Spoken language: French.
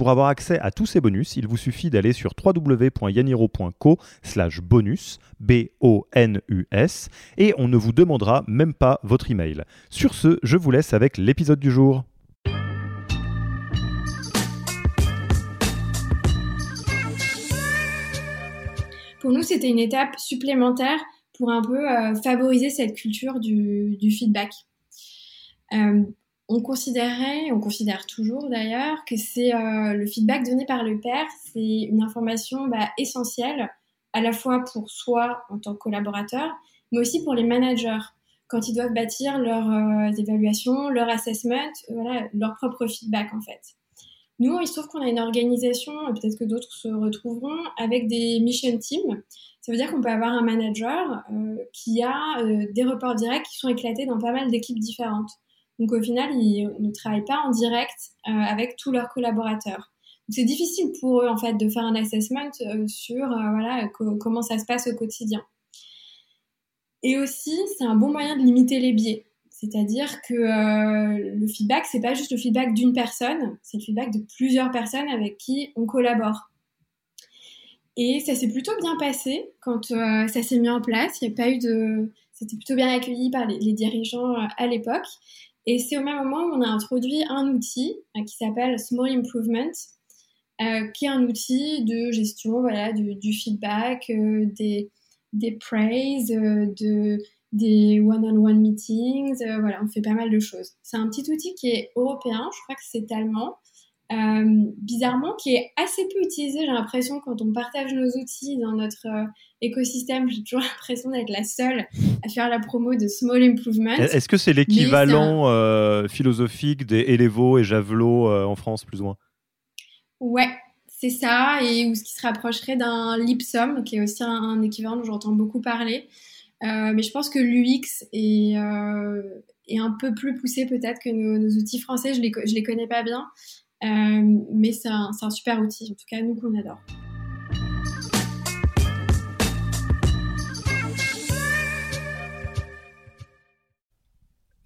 Pour avoir accès à tous ces bonus, il vous suffit d'aller sur www.yaniro.co slash bonus, et on ne vous demandera même pas votre email. Sur ce, je vous laisse avec l'épisode du jour. Pour nous, c'était une étape supplémentaire pour un peu euh, favoriser cette culture du, du feedback. Euh, on considérait, on considère toujours d'ailleurs, que c'est euh, le feedback donné par le père, c'est une information bah, essentielle à la fois pour soi en tant que collaborateur, mais aussi pour les managers quand ils doivent bâtir leurs euh, évaluations, leur assessment, voilà, leur propre feedback en fait. Nous, il se trouve qu'on a une organisation, peut-être que d'autres se retrouveront, avec des mission teams. Ça veut dire qu'on peut avoir un manager euh, qui a des reports directs qui sont éclatés dans pas mal d'équipes différentes. Donc au final, ils ne travaillent pas en direct euh, avec tous leurs collaborateurs. C'est difficile pour eux en fait de faire un assessment euh, sur euh, voilà comment ça se passe au quotidien. Et aussi, c'est un bon moyen de limiter les biais. C'est-à-dire que le feedback, c'est pas juste le feedback d'une personne, c'est le feedback de plusieurs personnes avec qui on collabore. Et ça s'est plutôt bien passé quand ça s'est mis en place. Il n'y a pas eu de, c'était plutôt bien accueilli par les, les dirigeants à l'époque. Et c'est au même moment où on a introduit un outil euh, qui s'appelle Small Improvement, euh, qui est un outil de gestion voilà, du, feedback, euh, des, des praises, de, des one-on-one meetings. voilà, on fait pas mal de choses. C'est un petit outil qui est européen, je crois que c'est allemand. Bizarrement, qui est assez peu utilisé, j'ai l'impression, quand on partage nos outils dans notre écosystème, j'ai toujours l'impression d'être la seule à faire la promo de Small Improvement. Est-ce que c'est l'équivalent euh, philosophique des Elevo et Javelot euh, en France, plus ou moins? Ouais, c'est ça, et ou ce qui se rapprocherait d'un Lipsum, qui est aussi un, équivalent dont j'entends beaucoup parler. Euh, mais je pense que l'UX est, est, un peu plus poussé peut-être que nos, outils français. Je les, je les connais pas bien, mais c'est un, un super outil, en tout cas nous qu'on adore.